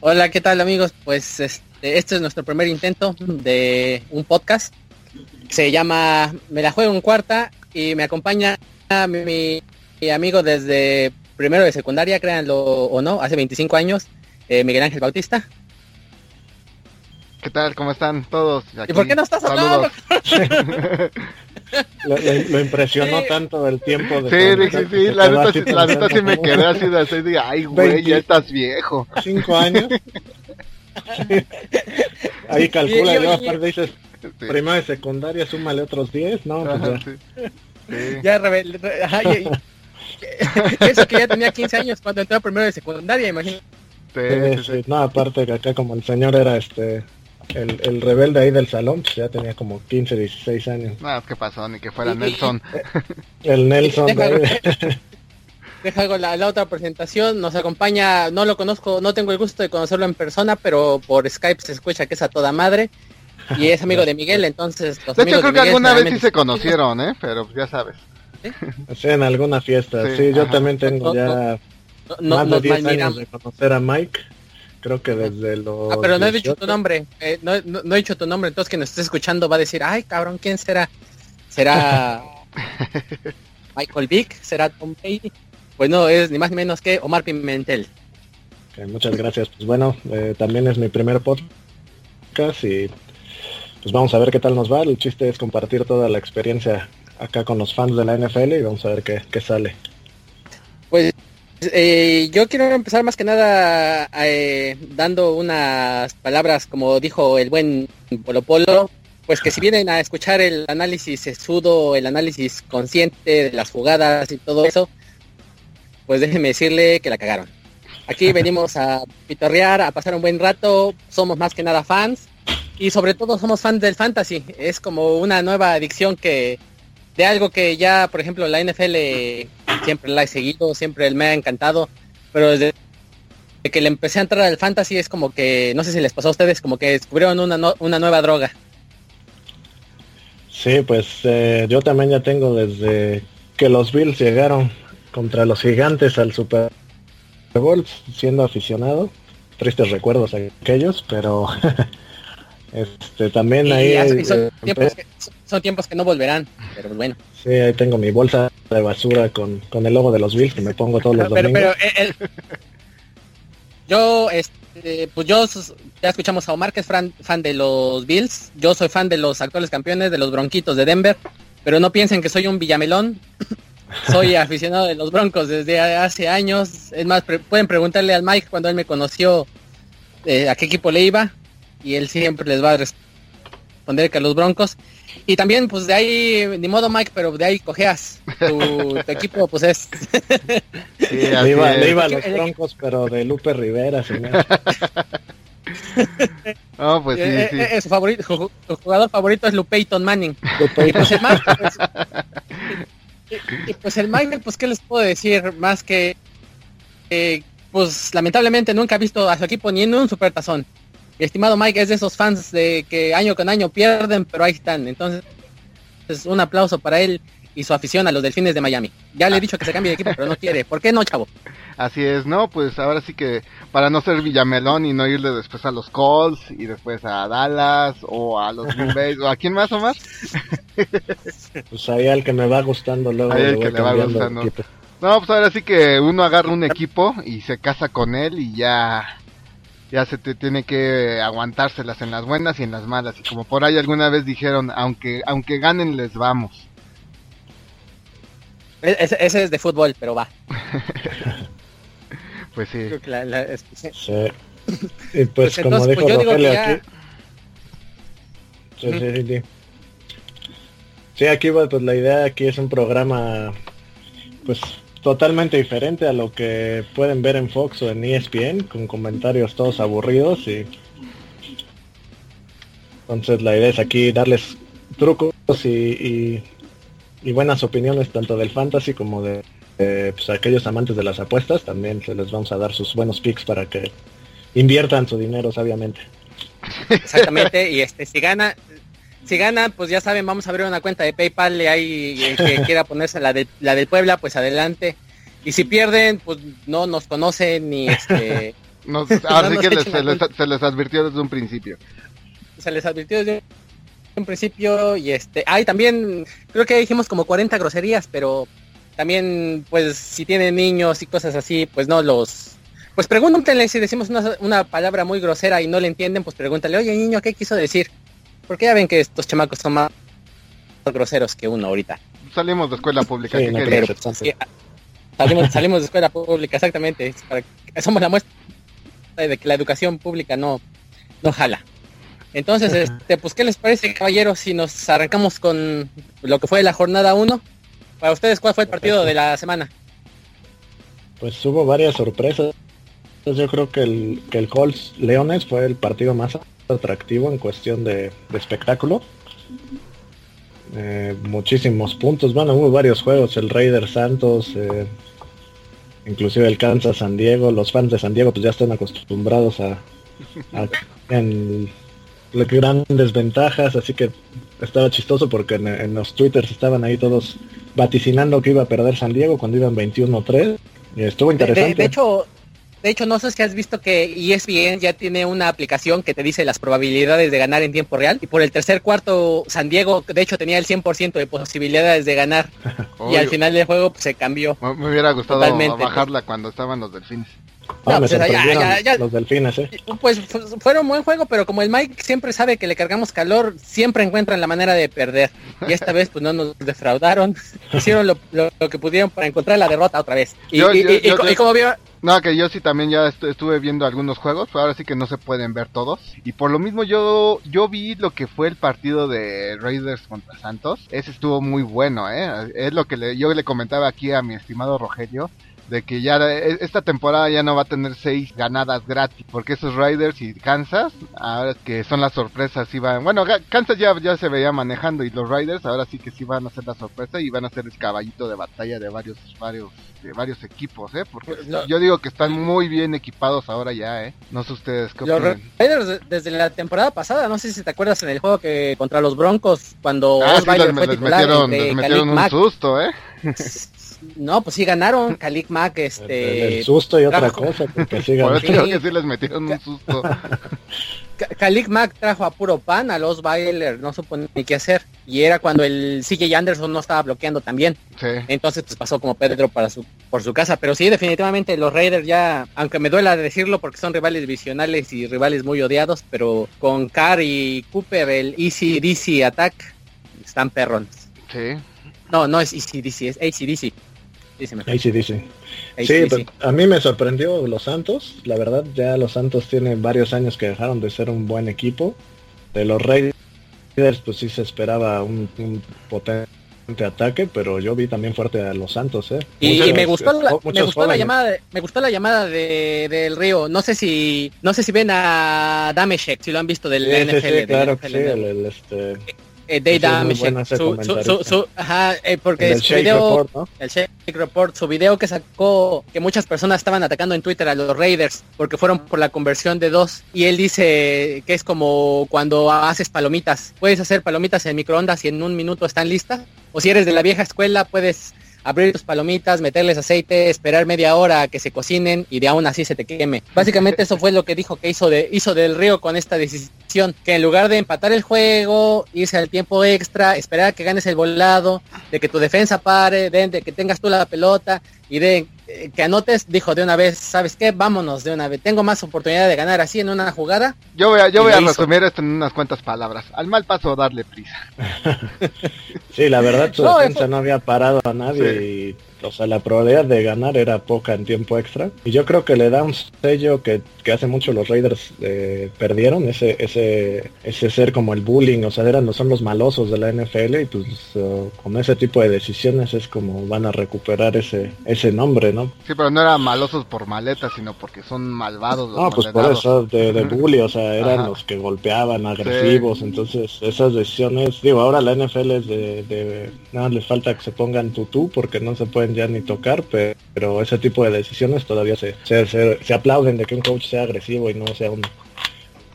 Hola, ¿qué tal amigos? Pues este, este es nuestro primer intento de un podcast. Se llama Me la juego en cuarta y me acompaña mi, mi amigo desde primero de secundaria, créanlo o no, hace 25 años, eh, Miguel Ángel Bautista. ¿Qué tal? ¿Cómo están todos? ¿Y por qué no estás hablando? lo, lo, impresionó sí. tanto el tiempo de Sí, sí, sí, la neta, sí, la neta sí me quedé así de así de, ay, güey, ya estás viejo. Cinco años. Ahí calcula, yo, yo, aparte dices, sí. primero de secundaria, súmale otros 10, ¿no? Pues Ajá, ya. Sí. ya rebelde. Eso que ya tenía 15 años cuando entró primero de secundaria, imagínate. Sí, sí, No, aparte que acá como el señor era este el, el, rebelde ahí del salón, pues ya tenía como 15, 16 años. No, ¿qué pasó? Ni que fuera Nelson. el Nelson. Deja, de... deja la, la, otra presentación, nos acompaña, no lo conozco, no tengo el gusto de conocerlo en persona, pero por Skype se escucha que es a toda madre. Y es amigo de Miguel, entonces... Los de hecho, creo que alguna vez sí se conocieron, ¿eh? Pero ya sabes. ¿Sí? sí en alguna fiesta, sí, sí yo también tengo ya no, más de 10 años de conocer a Mike creo que desde los... Ah, pero no he dicho tu nombre, eh, no, no, no, he dicho tu nombre, entonces quien nos esté escuchando va a decir, ay cabrón, ¿quién será? ¿Será Michael Vick? ¿Será Tom Brady? Pues no, es ni más ni menos que Omar Pimentel. Okay, muchas gracias, pues bueno, eh, también es mi primer podcast y pues vamos a ver qué tal nos va, el chiste es compartir toda la experiencia acá con los fans de la NFL y vamos a ver qué, qué sale. Pues eh, yo quiero empezar más que nada eh, dando unas palabras, como dijo el buen Polo Polo, pues que si vienen a escuchar el análisis sesudo, el análisis consciente de las jugadas y todo eso, pues déjenme decirle que la cagaron. Aquí venimos a pitorrear, a pasar un buen rato, somos más que nada fans y sobre todo somos fans del fantasy. Es como una nueva adicción que de algo que ya, por ejemplo, la NFL siempre la he seguido, siempre me ha encantado, pero desde que le empecé a entrar al fantasy es como que, no sé si les pasó a ustedes, como que descubrieron una, no, una nueva droga. Sí, pues eh, yo también ya tengo desde que los Bills llegaron contra los gigantes al Super Bowl, siendo aficionado. Tristes recuerdos aquellos, pero este también y ahí... Eh, tiempos que, son tiempos que no volverán, pero bueno. Sí, ahí tengo mi bolsa de basura con, con el logo de los Bills que me pongo todos los pero, domingos. Pero el, yo, este, pues yo ya escuchamos a Omar que es fan, fan de los Bills. Yo soy fan de los actuales campeones, de los Bronquitos de Denver. Pero no piensen que soy un villamelón. soy aficionado de los Broncos desde hace años. Es más, pre pueden preguntarle al Mike cuando él me conoció eh, a qué equipo le iba. Y él siempre les va a responder que a los Broncos. Y también, pues de ahí, ni modo Mike, pero de ahí cojeas. Tu, tu equipo, pues es. sí, le, iba, le iba a los broncos, pero de Lupe Rivera, señor. No, pues sí, eh, sí. Eh, su, favorito, su, su, jugador favorito es Lupeiton Manning. Y pues el Mike, pues, y, y, pues el Mike, pues qué les puedo decir más que, eh, pues lamentablemente nunca ha visto a su equipo ni en un supertazón. Estimado Mike es de esos fans de que año con año pierden, pero ahí están. Entonces, es un aplauso para él y su afición a los Delfines de Miami. Ya le he dicho que se cambie de equipo, pero no quiere. ¿Por qué no, chavo? Así es, no, pues ahora sí que para no ser Villamelón y no irle después a los Colts y después a Dallas o a los Green Bay o a quién más o más. pues ahí al que me va gustando luego. Ahí el que le va gustando. No, pues ahora sí que uno agarra un equipo y se casa con él y ya ya se te tiene que aguantárselas en las buenas y en las malas. Y como por ahí alguna vez dijeron, aunque, aunque ganen, les vamos. E-, ese, ese es de fútbol, pero va. pues sí. La, la, es, sí. sí. Y pues, pues como entonces, dijo pues Rogelio ya... aquí. Sí, sí, sí, sí. Sí, aquí pues la idea aquí es un programa pues totalmente diferente a lo que pueden ver en Fox o en ESPN, con comentarios todos aburridos y entonces la idea es aquí darles trucos y, y, y buenas opiniones tanto del fantasy como de pues, aquellos amantes de las apuestas, también se les vamos a dar sus buenos picks para que inviertan su dinero sabiamente. Exactamente, y este si gana, si gana, pues ya saben, vamos a abrir una cuenta de PayPal y ahí el que quiera ponerse la de la del Puebla, pues adelante. Y si pierden, pues no nos conocen ni este ahora sí que se, les, advirtió desde un principio. Se les advirtió desde un principio y este... Ay, también creo que dijimos como 40 groserías, pero también pues si tienen niños y cosas así, pues no los... Pues pregúntenle si decimos una, una palabra muy grosera y no le entienden, pues pregúntale, oye niño, ¿qué quiso decir? Porque ya ven que estos chamacos son más groseros que uno ahorita. Salimos de escuela pública. salimos, salimos de escuela pública, exactamente. somos la muestra de que la educación pública no, no jala. Entonces, este, pues, ¿qué les parece, caballeros, si nos arrancamos con lo que fue la jornada 1? Para ustedes, ¿cuál fue el partido de la semana? Pues hubo varias sorpresas. Yo creo que el, que el Colts Leones fue el partido más atractivo en cuestión de, espectáculo. Eh, muchísimos puntos. Bueno, hubo varios juegos. El Raider Santos, eh, inclusive el Kansas San Diego. Los fans de San Diego pues ya están acostumbrados a, en grandes ventajas. Así que estaba chistoso porque en, los twitters estaban ahí todos vaticinando que iba a perder San Diego cuando iban 21-3. Y estuvo interesante. de, hecho, de hecho, no sé si has visto que ESPN ya tiene una aplicación que te dice las probabilidades de ganar en tiempo real. Y por el tercer cuarto, San Diego, de hecho, tenía el 100% de posibilidades de ganar. y al final del juego pues, se cambió. Me hubiera gustado bajarla cuando estaban los delfines. Ah, pues, los delfines, ¿eh? Pues fueron buen juego, pero como el Mike siempre sabe que le cargamos calor, siempre encuentran la manera de perder. Y esta vez pues no nos defraudaron, hicieron lo, que pudieron para encontrar la derrota otra vez. Y, como vio... No, que yo sí también ya estuve viendo algunos juegos, ahora sí que no se pueden ver todos. Y por lo mismo yo yo vi lo que fue el partido de Raiders contra Santos. Ese estuvo muy bueno, ¿eh? Es lo que yo le comentaba aquí a mi estimado Rogelio de que ya e, esta temporada ya no va a tener seis ganadas gratis, porque esos Riders y Kansas, ahora que son las sorpresas, iban, bueno, Kansas ya, ya se veía manejando y los Riders ahora sí que sí van a ser la sorpresa y van a ser el caballito de batalla de varios, varios, de varios equipos, eh, porque pues, yo digo que están muy bien equipados ahora ya, eh, no sé ustedes qué Los Riders desde la temporada pasada, no sé si te acuerdas en el juego que contra los Broncos, cuando ah, les, metieron, les metieron un susto, eh. No, pues sí ganaron. Kalik Mac, este. El, susto y otra cosa, porque sí Por eso que sí les metieron un susto. Kalik Mac trajo a puro pan a los Bailer, no supo ni qué hacer. Y era cuando el CJ Anderson no estaba bloqueando también. Sí. Entonces pues pasó como Pedro para su, por su casa. Pero sí, definitivamente los Raiders ya, aunque me duela decirlo porque son rivales divisionales y rivales muy odiados, pero con Carr y Cooper, el Easy DC Attack, están perrones. Sí. No, no es ECDC, es ACDC. ACDC. Sí, a mí me sorprendió los Santos. La verdad, ya los Santos tienen varios años que dejaron de ser un buen equipo. De los Raiders, pues sí se esperaba un, potente ataque, pero yo vi también fuerte a los Santos, ¿eh? Y, me gustó la, me gustó la llamada, de, me gustó la llamada de, del Río. No sé si, no sé si ven a Dameshek, si lo han visto del NFL. claro que sí, el, este, eh, su, ajá, eh, porque el su video, report, el Shake Report, su video que sacó, que muchas personas estaban atacando en Twitter a los Raiders porque fueron por la conversión de dos y él dice que es como cuando haces palomitas, puedes hacer palomitas en microondas y en un minuto están listas, o si eres de la vieja escuela puedes abrir tus palomitas, meterles aceite, esperar media hora a que se cocinen y de aún así se te queme. Básicamente eso fue lo que dijo que hizo, de, hizo del Río con esta decisión, que en lugar de empatar el juego, irse al tiempo extra, esperar a que ganes el volado, de que tu defensa pare, de que tengas tú la pelota y de que anotes, dijo de una vez, ¿sabes qué? Vámonos de una vez. Tengo más oportunidad de ganar así en una jugada. Yo voy a, yo voy a resumir esto en unas cuantas palabras. Al mal paso darle prisa. sí, la verdad su defensa no había parado a nadie y o sea, la probabilidad de ganar era poca en tiempo extra. Y yo creo que le da un sello que, hace mucho los Raiders eh, perdieron, ese, ese, ese ser como el bullying, o sea, eran, son los malosos de la NFL y pues uh, con ese tipo de decisiones es como van a recuperar ese, ese nombre, ¿no? Sí, pero no eran malosos por maletas, sino porque son malvados. no, pues por eso, de, bully, o sea, eran los que golpeaban, agresivos, entonces esas decisiones, digo, ahora la NFL es de, de nada, les falta que se pongan tutú porque no se pueden ya ni tocar, pero ese tipo de decisiones todavía se, se, aplauden de que un coach sea agresivo y no sea un,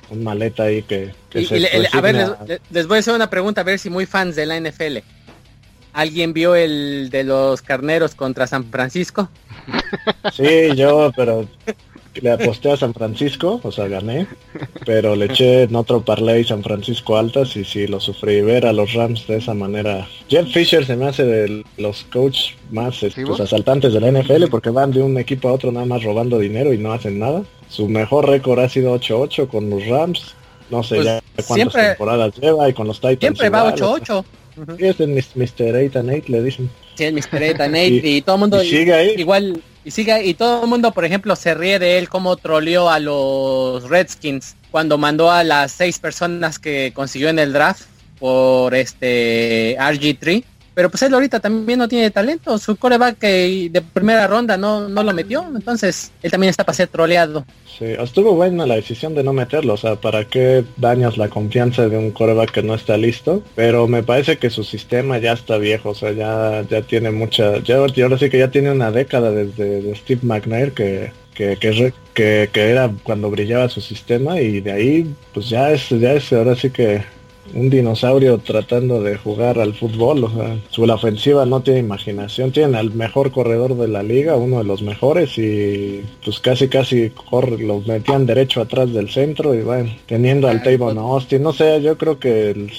un maleta ahí que, a ver, les, voy a hacer una pregunta, a ver si muy fans de la NFL. ¿Alguien vio el de los carneros contra San Francisco? Sí, yo, pero le aposté a San Francisco, o sea, gané, pero le eché en otro parlay San Francisco altas y sí, lo sufrí. Ver a los Rams de esa manera. Jeff Fisher se me hace de los coach más este, pues, asaltantes de la NFL porque van de un equipo a otro nada más robando dinero y no hacen nada. Su mejor récord ha sido 8-8 con los Rams. No sé pues ya cuántas temporadas lleva y con los Titans. Siempre va 8-8. es el Mr. 8 and 8 le dicen. Sí, el Mr. 8 and 8 y, todo el mundo sigue ahí. igual y sigue y todo el mundo, por ejemplo, se ríe de él como troleó a los Redskins cuando mandó a las seis personas que consiguió en el draft por este RG3 pero pues él ahorita también no tiene talento. Su coreback de primera ronda no, no lo metió. Entonces él también está para ser troleado. Sí, estuvo buena la decisión de no meterlo. O sea, ¿para qué dañas la confianza de un coreback que no está listo? Pero me parece que su sistema ya está viejo. O sea, ya, ya tiene mucha... Ya, ahora sí que ya tiene una década desde Steve McNair que, que, que, que, era cuando brillaba su sistema y de ahí pues ya es, ya es ahora sí que un dinosaurio tratando de jugar al fútbol. O sea, su la ofensiva no tiene imaginación. Tiene al mejor corredor de la liga, uno de los mejores, y pues casi casi corre, los metían derecho atrás del centro y bueno, teniendo al Tavon Austin. No sé, yo creo que el,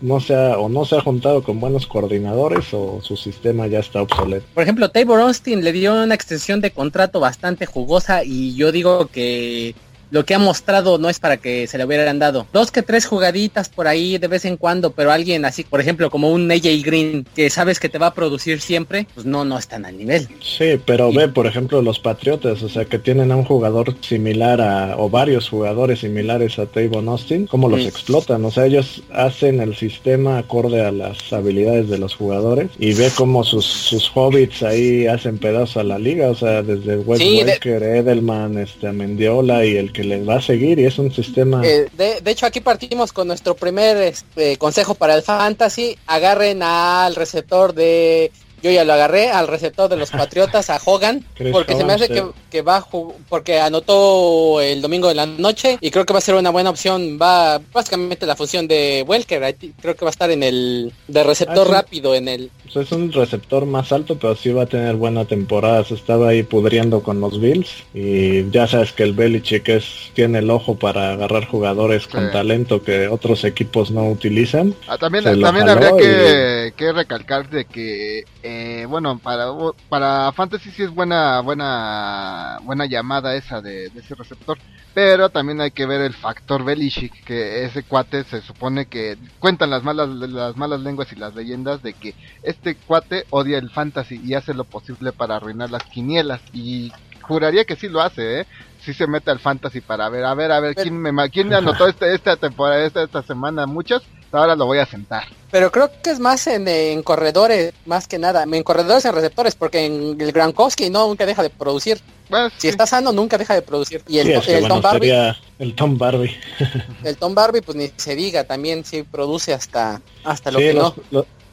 no se ha, o no se ha juntado con buenos coordinadores o su sistema ya está obsoleto. Por ejemplo, Tabor Austin le dio una extensión de contrato bastante jugosa y yo digo que lo que ha mostrado no es para que se le hubieran dado. Dos que tres jugaditas por ahí de vez en cuando, pero alguien así, por ejemplo, como un AJ Green, que sabes que te va a producir siempre, pues no, no están al nivel. Sí, pero ve, por ejemplo, los Patriotas, o sea, que tienen a un jugador similar a, o varios jugadores similares a Tavon Austin, cómo los explotan, o sea, ellos hacen el sistema acorde a las habilidades de los jugadores y ve cómo sus, sus hobbits ahí hacen pedazo a la liga, o sea, desde Wes Edelman, este, Mendiola y el que les va a seguir y es un sistema... Eh, de, de, hecho aquí partimos con nuestro primer este, consejo para el fantasy, agarren al receptor de yo ya lo agarré al receptor de los Patriotas, a Hogan, porque se me hace que, va porque anotó el domingo de la noche y creo que va a ser una buena opción. Va básicamente la función de Welker, creo que va a estar en el de receptor ah, rápido en el. es un receptor más alto, pero sí va a tener buena temporada. Se estaba ahí pudriendo con los Bills y ya sabes que el Belichick es, tiene el ojo para agarrar jugadores con talento que otros equipos no utilizan. Ah, también también habría que, que recalcar de que eh, bueno, para, para Fantasy sí es buena, buena, buena llamada esa de, ese receptor. Pero también hay que ver el factor Belichick, que ese cuate se supone que cuentan las malas, las malas lenguas y las leyendas de que este cuate odia el fantasy y hace lo posible para arruinar las quinielas. Y juraría que sí lo hace, ¿eh? Sí se mete al fantasy para ver, a ver, a ver, ¿quién, me, quién anotó este, esta temporada, esta, esta semana? Muchas ahora lo voy a sentar. Pero creo que es más en, corredores, más que nada. En corredores en receptores, porque en el Gronkowski no nunca deja de producir. Pues, si está sano, nunca deja de producir. Y el, Tom Barbie. El Tom Barbie. el Tom Barbie, pues ni se diga, también sí produce hasta, hasta lo que no.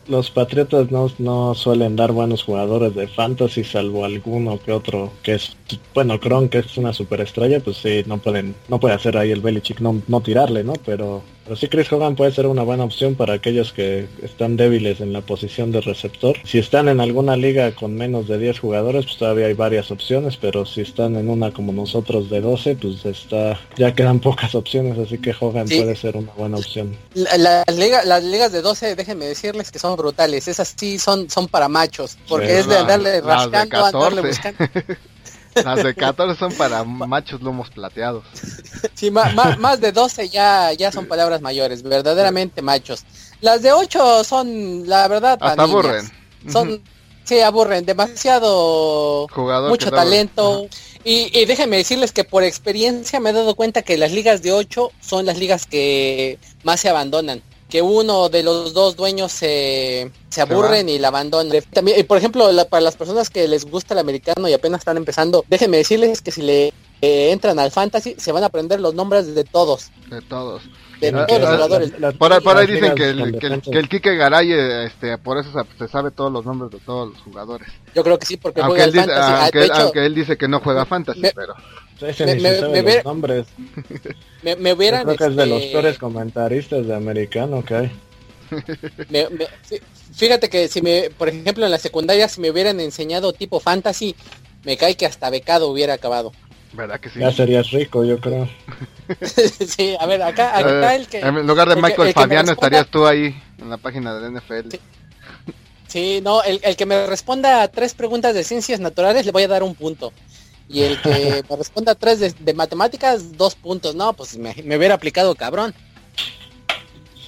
los Patriotas no, no suelen dar buenos jugadores de fantasy, salvo alguno que otro que es, bueno, Kron, que es una superestrella, pues sí, no pueden, no puede hacer ahí el Belichick, no, no tirarle, ¿no? Pero pero sí Chris Hogan puede ser una buena opción para aquellos que están débiles en la posición de receptor. Si están en alguna liga con menos de 10 jugadores, pues todavía hay varias opciones, pero si están en una como nosotros de 12, pues está ya quedan pocas opciones, así que Hogan puede ser una buena opción. las, las ligas de 12, déjenme decirles que son brutales. Esas sí son, son para machos, porque es de andarle rascando, andarle buscando. Las de 14 son para machos lomos plateados. Sí, más, de 12 ya, ya son palabras mayores, verdaderamente machos. Las de 8 son, la verdad, hasta aburren. Son, sí, aburren, demasiado, Jugador mucho talento. Y, y déjenme decirles que por experiencia me he dado cuenta que las ligas de 8 son las ligas que más se abandonan que uno de los dos dueños se, se aburren y la abandonan. También, por ejemplo, para las personas que les gusta el americano y apenas están empezando, déjenme decirles que si le eh, entran al fantasy se van a aprender los nombres de todos. De todos. De todos los jugadores. por, ahí dicen que el, que, el, Kike Garay, este, por eso se sabe todos los nombres de todos los jugadores. Yo creo que sí, porque aunque juega él dice, fantasy. Aunque, ah, aunque, él dice que no juega fantasy, pero... Me, me, me, nombres. me, me hubieran... creo que es de los este, peores comentaristas de americano que hay. fíjate que si me, por ejemplo, en la secundaria, si me hubieran enseñado tipo fantasy, me cae que hasta becado hubiera acabado. ¿Verdad que sí? Ya serías rico, yo creo. sí, a ver, acá, acá eh, el que... En lugar de Michael Fabiano estarías tú ahí en la página del NFL. Sí. no, el, el, que me responda a tres preguntas de ciencias naturales le voy a dar un punto. Y el que me responda a tres de, matemáticas, dos puntos. No, pues me, me hubiera aplicado cabrón.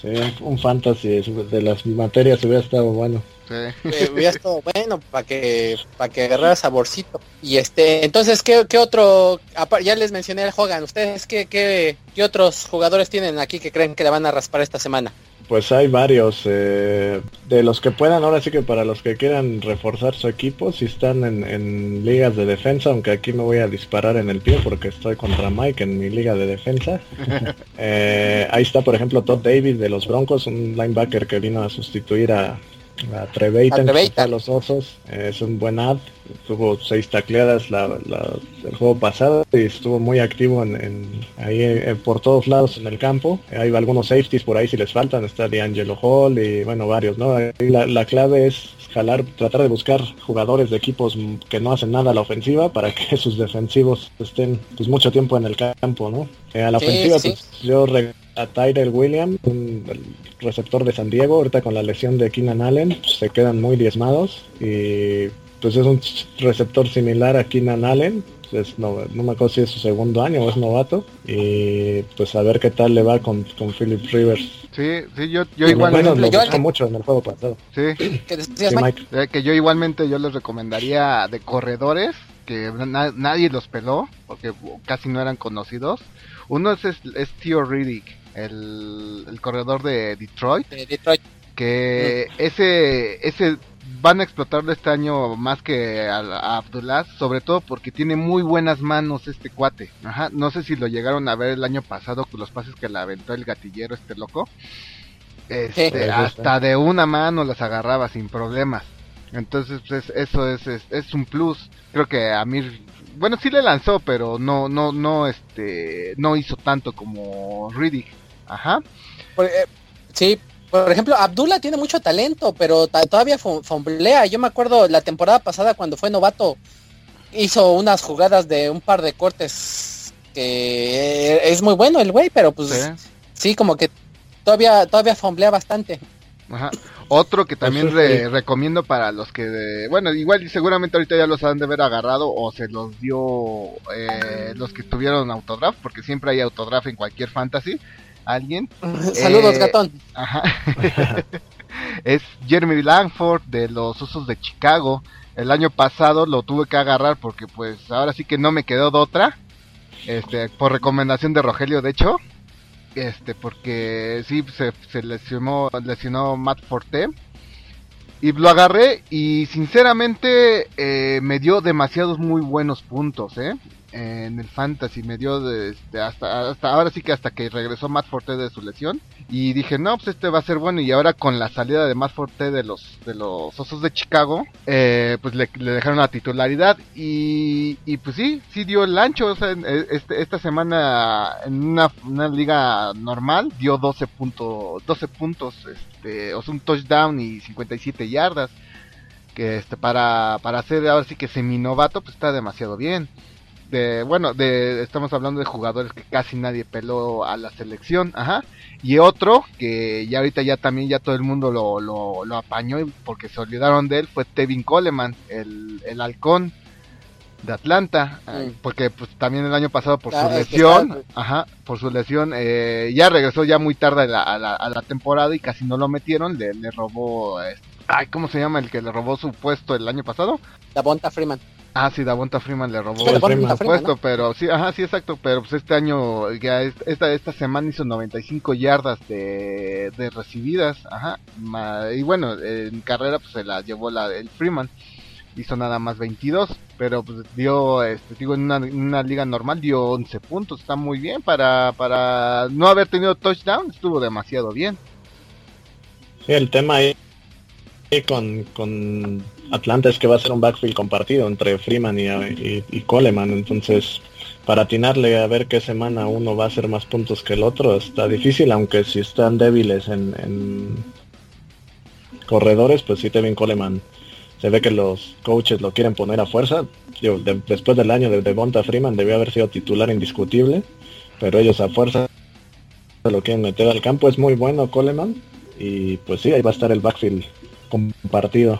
Sí, un fantasy de las materias hubiera estado bueno. Sí. hubiera estado bueno para que para que agarrara saborcito. Y este, entonces, ¿qué, qué otro? Ya les mencioné al Hogan. ¿Ustedes qué, qué, qué otros jugadores tienen aquí que creen que le van a raspar esta semana? Pues hay varios, eh, de los que puedan, ahora sí que para los que quieran reforzar su equipo, si están en, ligas de defensa, aunque aquí me voy a disparar en el pie porque estoy contra Mike en mi liga de defensa. Eh, ahí está, por ejemplo, Todd Davis de los Broncos, un linebacker que vino a sustituir a, a Treveita, a los Osos. es un buen ad. Tuvo seis tacleadas la, el juego pasado y estuvo muy activo en, ahí eh, por todos lados en el campo. Hay algunos safeties por ahí si les faltan. Está D'Angelo Hall y bueno, varios, ¿no? La, la clave es jalar, tratar de buscar jugadores de equipos que no hacen nada a la ofensiva para que sus defensivos estén pues mucho tiempo en el campo, ¿no? Eh, a la ofensiva, pues yo a Tyrell Williams, un receptor de San Diego, ahorita con la lesión de Keenan Allen, pues, se quedan muy diezmados y pues es un receptor similar a Keenan Allen, pues, no, no, me acuerdo si es su segundo año o es novato y pues a ver qué tal le va con, con Philip Rivers. Sí, sí, yo, yo igualmente lo gustó mucho en el juego pasado. Sí, eh, que yo igualmente yo les recomendaría de corredores que nadie los peló porque casi no eran conocidos. Uno es, es, Theo Riddick, el, corredor de Detroit. Que ese, ese van a explotarlo este año más que a, Abdullah, sobre todo porque tiene muy buenas manos este cuate. Ajá, no sé si lo llegaron a ver el año pasado con los pases que le aventó el gatillero este loco. Este, hasta de una mano las agarraba sin problemas. Entonces, pues eso es, es, un plus. Creo que Amir, bueno, sí le lanzó, pero no, no, no, este, no hizo tanto como Riddick. Ajá. Eh, sí, por ejemplo, Abdullah tiene mucho talento, pero todavía fomblea. Yo me acuerdo la temporada pasada cuando fue novato, hizo unas jugadas de un par de cortes que es muy bueno el güey, pero pues sí, como que todavía todavía fomblea bastante. Ajá. Otro que también recomiendo para los que, bueno, igual seguramente ahorita ya los han de haber agarrado o se los dio eh, los que tuvieron autodraft, porque siempre hay autodraft en cualquier fantasy alguien. Saludos, eh, gatón. es Jeremy Langford de los Osos de Chicago. El año pasado lo tuve que agarrar porque pues ahora sí que no me quedó de otra. Este, por recomendación de Rogelio, de hecho. Este, porque sí se, se lesionó, lesionó Matt Forte. Y lo agarré y sinceramente eh, me dio demasiados muy buenos puntos, ¿eh? En el fantasy, me dio de, este, hasta, hasta ahora sí que hasta que regresó Matt Forte de su lesión y dije, no, pues este va a ser bueno y ahora con la salida de Matt Forte de los, de los Osos de Chicago, eh, pues le, dejaron la titularidad y, y pues sí, sí dio el ancho, o sea, e, este, esta semana en una, una liga normal dio 12, punto, 12 puntos, este, o sea, un touchdown y 57 yardas que este para para hacer ahora sí que semi novato pues está demasiado bien de bueno de estamos hablando de jugadores que casi nadie peló a la selección ajá y otro que ya ahorita ya también ya todo el mundo lo, lo, apañó porque se olvidaron de él fue Tevin Coleman el, el halcón de Atlanta porque pues también el año pasado por su lesión ajá por su lesión eh, ya regresó ya muy tarde a la, a la, temporada y casi no lo metieron le, le robó este, ay cómo se llama el que le robó su puesto el año pasado Davonta Freeman Ah, sí, Davonta Freeman le robó el puesto, pero sí, ajá, sí, exacto, pero pues este año, ya esta, esta semana hizo 95 yardas de, de recibidas, ajá, y bueno, en carrera pues se la llevó la, el Freeman, hizo nada más 22, pero pues dio, este, digo, en una, en una liga normal dio 11 puntos, está muy bien para, para no haber tenido touchdown, estuvo demasiado bien. Sí, el tema ahí con, con Atlanta es que va a ser un backfield compartido entre Freeman y, Coleman, entonces para atinarle a ver qué semana uno va a hacer más puntos que el otro está difícil, aunque si están débiles en, corredores, pues sí, Tevin Coleman se ve que los coaches lo quieren poner a fuerza. después del año de Devonta Freeman debió haber sido titular indiscutible, pero ellos a fuerza lo quieren meter al campo. Es muy bueno Coleman y pues sí, ahí va a estar el backfield compartido.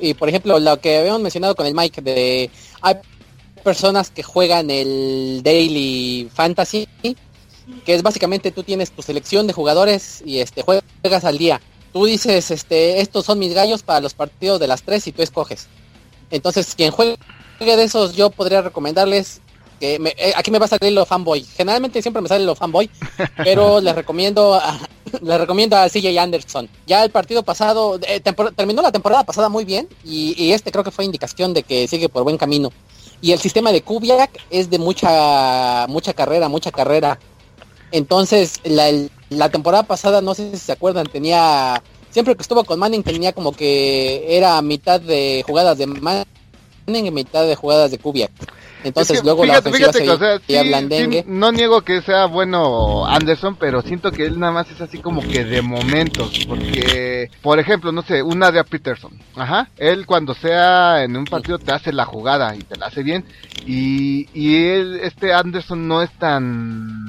Y por ejemplo, lo que habíamos mencionado con el Mike de hay personas que juegan el Daily Fantasy, que es básicamente tú tienes tu selección de jugadores y este juegas al día. Tú dices, este, estos son mis gallos para los partidos de las tres y tú escoges. Entonces, quien juegue de esos, yo podría recomendarles que eh, aquí me va a salir lo fanboy. Generalmente siempre me sale lo fanboy, pero les recomiendo a, les recomiendo a CJ Anderson. Ya el partido pasado eh, terminó la temporada pasada muy bien y, este creo que fue indicación de que sigue por buen camino. Y el sistema de Kubiak es de mucha mucha carrera, mucha carrera. Entonces, la, la temporada pasada, no sé si se acuerdan, tenía siempre que estuvo con Manning tenía como que era mitad de jugadas de Manning y mitad de jugadas de Kubiak. Entonces luego la ofensiva se no niego que sea bueno Anderson, pero siento que él nada más es así como que de momentos, porque por ejemplo, no sé, un Nadia Peterson, ajá, él cuando sea en un partido te hace la jugada y te la hace bien y y él este Anderson no es tan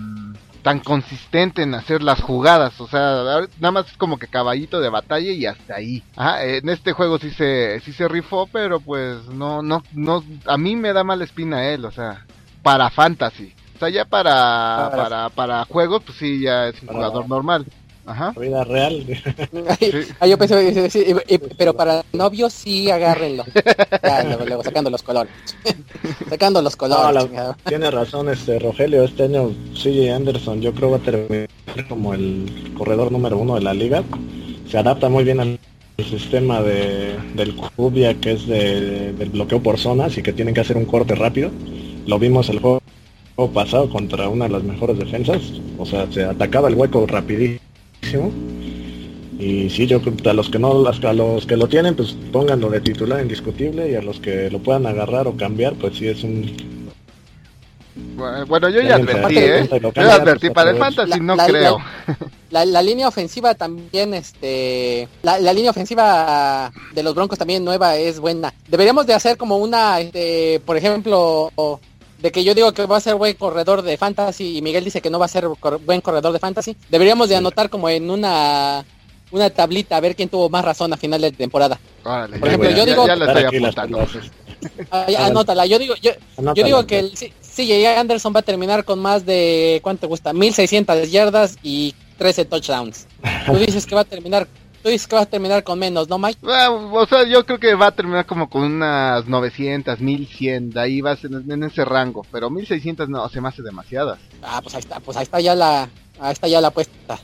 tan consistente en hacer las jugadas, o sea, nada más es como que caballito de batalla y hasta ahí. en este juego sí se sí se rifó, pero pues no no no a mí me da mala espina él, o sea, para fantasy. O sea, ya para para para juegos pues sí ya es un jugador normal. Ajá. vida real. Ah, yo pensé, sí, pero para novios sí agárrenlo. Ya, luego, sacando los colores. sacando los colores. tiene razón este Rogelio, este año CJ Anderson yo creo va a terminar como el corredor número uno de la liga. Se adapta muy bien al sistema de, del Cubia que es de, del bloqueo por zonas y que tienen que hacer un corte rápido. Lo vimos el juego pasado contra una de las mejores defensas. O sea, se atacaba el hueco rapidísimo y sí, yo a los que no, a los que lo tienen, pues pónganlo de titular indiscutible y a los que lo puedan agarrar o cambiar, pues sí es un bueno, yo ya advertí, ¿eh? Yo advertí, para el fantasy no creo. La, línea ofensiva también, este... La, línea ofensiva de los Broncos también nueva es buena. Deberíamos de hacer como una, este, por ejemplo, de que yo digo que va a ser buen corredor de fantasy y Miguel dice que no va a ser buen corredor de fantasy, deberíamos de anotar como en una una tablita a ver quién tuvo más razón a final de temporada. Por ejemplo, yo digo anótala, yo digo yo, yo digo que el CJ Anderson va a terminar con más de ¿cuánto gusta? 1600 yardas y 13 touchdowns. Tú dices que va a terminar Tú dices que va a terminar con menos, ¿no, Mike? Ah, o sea, yo creo que va a terminar como con unas 900, 1100, de ahí va a ser en ese rango, pero 1600 no, se me hace demasiadas. Ah, pues ahí está, pues ahí está ya la, ahí está ya la apuesta.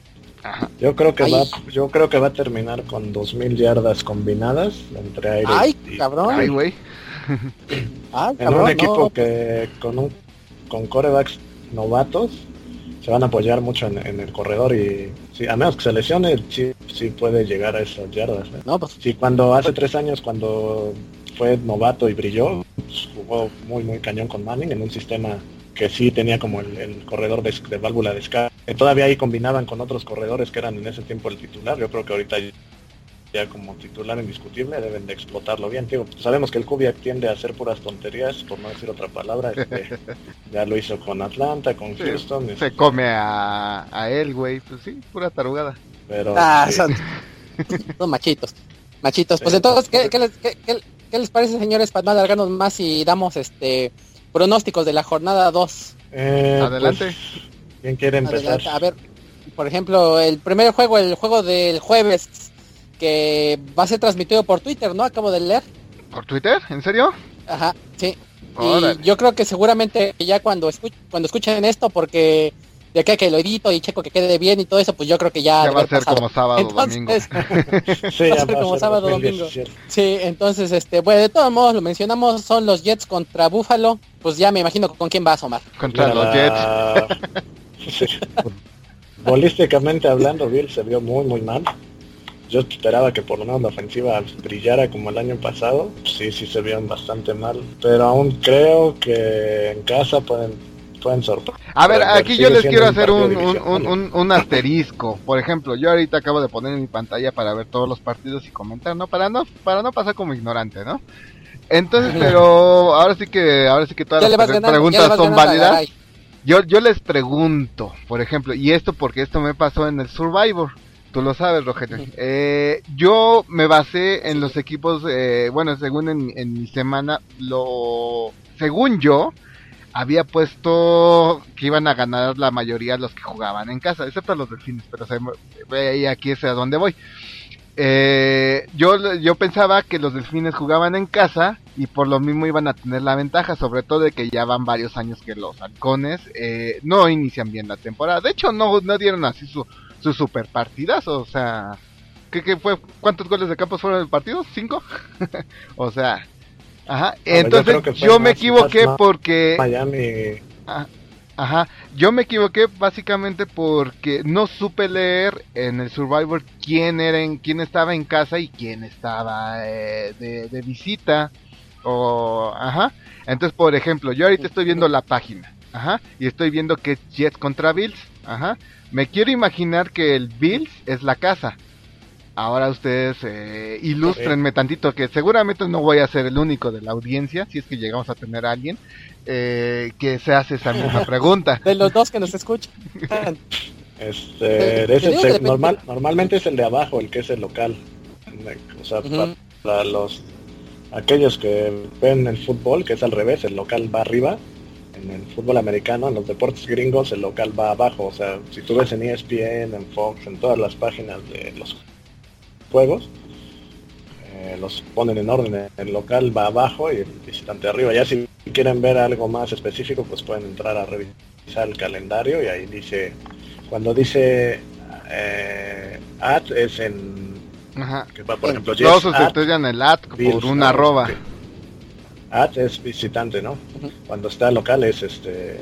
Yo creo que va, yo creo que va a terminar con 2000 yardas combinadas entre aire Ay, cabrón. Ay, güey. Ah, en un equipo que con un con corebacks novatos se van a apoyar mucho en, el corredor y sí, a menos que se lesione, sí, sí puede llegar a esas yardas. ¿eh? No, pues, sí, cuando hace tres años, cuando fue novato y brilló, pues, jugó muy, muy cañón con Manning en un sistema que sí tenía como el, corredor de, de, válvula de escape. Todavía ahí combinaban con otros corredores que eran en ese tiempo el titular. Yo creo que ahorita ya como titular indiscutible deben de explotarlo bien. Tío, sabemos que el Kubiak tiende a hacer puras tonterías, por no decir otra palabra. Este, ya lo hizo con Atlanta, con Houston. Se este. come a, a él, güey. Pues sí, pura tarugada. Pero, ah, son, machitos. Machitos. Pues entonces, ¿qué, les, qué, les, parece, señores, para no alargarnos más y damos este pronósticos de la jornada 2? Eh, Adelante. Pues, ¿Quién quiere empezar? A ver, por ejemplo, el primer juego, el juego del jueves que va a ser transmitido por Twitter, ¿no? Acabo de leer. ¿Por Twitter? ¿En serio? Ajá, sí. Y yo creo que seguramente ya cuando, cuando escuchen esto, porque de acá que lo edito y checo que quede bien y todo eso, pues yo creo que ya... ya va a ser como sábado domingo. sí, va a ser como sábado domingo. Sí, entonces, este, bueno, de todos modos, lo mencionamos, son los Jets contra Buffalo. Pues ya me imagino con quién va a asomar. Contra los Jets. Bolísticamente hablando, Bill se vio muy, muy mal yo esperaba que por lo menos la ofensiva brillara como el año pasado. Sí, sí se vieron bastante mal. Pero aún creo que en casa pueden pueden sorprender. A ver, aquí yo les quiero hacer un, un, un, asterisco. Por ejemplo, yo ahorita acabo de poner en mi pantalla para ver todos los partidos y comentar, ¿no? Para no, para no pasar como ignorante, ¿no? Entonces, pero ahora sí que, ahora sí que todas las preguntas son válidas. Yo, yo les pregunto, por ejemplo, y esto porque esto me pasó en el Survivor. Tú lo sabes, Rogelio. Eh, yo me basé en los equipos, eh, bueno, según en, mi semana, lo, según yo, había puesto que iban a ganar la mayoría de los que jugaban en casa, excepto los delfines, pero se, aquí es a donde voy. Eh, yo, yo pensaba que los delfines jugaban en casa y por lo mismo iban a tener la ventaja, sobre todo de que ya van varios años que los halcones eh, no inician bien la temporada. De hecho, no, no dieron así su, su super partidazo, o sea, ¿qué, fue? ¿Cuántos goles de campo fueron del partido? ¿Cinco? o sea, ajá. Entonces yo, me equivoqué porque... Miami... Ah, ajá, yo me equivoqué básicamente porque no supe leer en el Survivor quién era en, quién estaba en casa y quién estaba eh, de, de, visita o ajá. Entonces, por ejemplo, yo ahorita estoy viendo la página, ajá, y estoy viendo que es Jets contra Bills, ajá. Me quiero imaginar que el Bills es la casa. Ahora ustedes eh, ilustrenme tantito, que seguramente no voy a ser el único de la audiencia, si es que llegamos a tener a alguien, eh, que se hace esa misma pregunta. De los dos que nos escuchan. Este, normal, normalmente es el de abajo, el que es el local. O sea, para los aquellos que ven el fútbol, que es al revés, el local va arriba en el fútbol americano, en los deportes gringos, el local va abajo. O sea, si tú ves en ESPN, en Fox, en todas las páginas de los juegos, eh, los ponen en orden. El local va abajo y el visitante arriba. Ya si quieren ver algo más específico, pues pueden entrar a revisar el calendario y ahí dice, cuando dice eh, at es en... Ajá. Que va, por ejemplo, Todos en el at por una arroba. At es visitante, ¿no? Cuando está local es este,